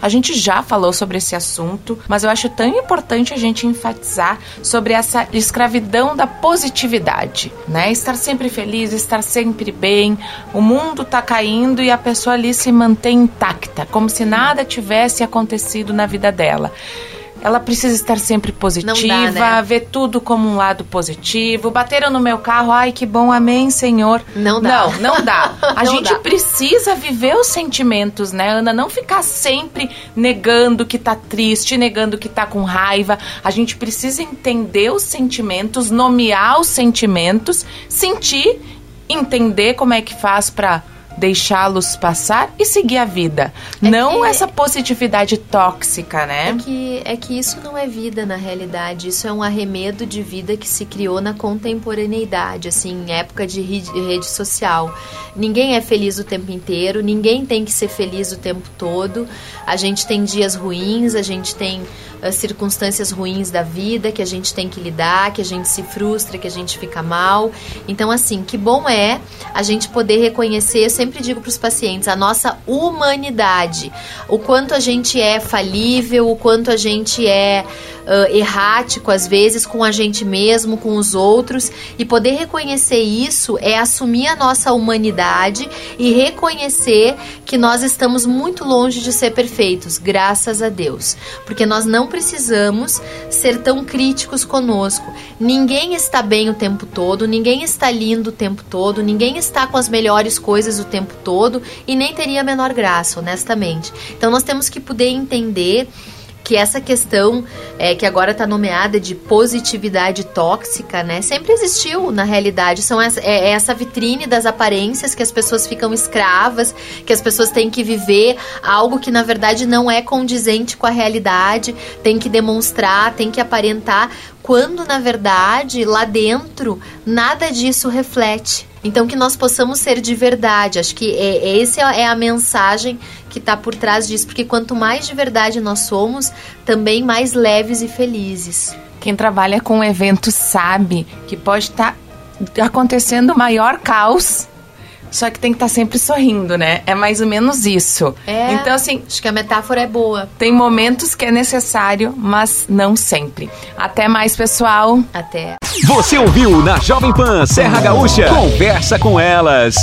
A gente já falou sobre esse assunto, mas eu acho tão importante a gente enfatizar sobre essa escravidão da positividade, né? Estar sempre feliz, estar sempre bem. O mundo tá caindo e a pessoa ali se mantém intacta, como se nada tivesse acontecido na vida dela ela precisa estar sempre positiva, dá, né? ver tudo como um lado positivo. Bateram no meu carro, ai que bom, amém, Senhor. Não dá. Não, não dá. A não gente dá. precisa viver os sentimentos, né, Ana? Não ficar sempre negando que tá triste, negando que tá com raiva. A gente precisa entender os sentimentos, nomear os sentimentos, sentir, entender como é que faz para deixá-los passar e seguir a vida. É não que, essa positividade tóxica, né? É que, é que isso não é vida na realidade. Isso é um arremedo de vida que se criou na contemporaneidade, assim, em época de rede social. Ninguém é feliz o tempo inteiro, ninguém tem que ser feliz o tempo todo. A gente tem dias ruins, a gente tem uh, circunstâncias ruins da vida que a gente tem que lidar, que a gente se frustra, que a gente fica mal. Então, assim, que bom é a gente poder reconhecer, eu sempre digo para os pacientes, a nossa humanidade, o quanto a gente é falível, o quanto a gente é uh, errático às vezes com a gente mesmo, com os outros, e poder reconhecer isso é assumir a nossa humanidade e reconhecer que nós estamos muito longe de ser perfeitos, graças a Deus, porque nós não precisamos ser tão críticos conosco. Ninguém está bem o tempo todo, ninguém está lindo o tempo todo, ninguém está com as melhores coisas o tempo todo e nem teria a menor graça, honestamente. Então nós temos que poder entender que essa questão é, que agora está nomeada de positividade tóxica, né, sempre existiu na realidade. São essa, é, é essa vitrine das aparências que as pessoas ficam escravas, que as pessoas têm que viver algo que na verdade não é condizente com a realidade, tem que demonstrar, tem que aparentar, quando na verdade lá dentro nada disso reflete. Então que nós possamos ser de verdade. Acho que é, é essa é a mensagem que está por trás disso, porque quanto mais de verdade nós somos, também mais leves e felizes. Quem trabalha com eventos sabe que pode estar tá acontecendo o maior caos só que tem que estar tá sempre sorrindo, né? É mais ou menos isso. É, então, assim. Acho que a metáfora é boa. Tem momentos que é necessário, mas não sempre. Até mais, pessoal. Até. Você ouviu na Jovem Pan Serra Gaúcha? Conversa com elas.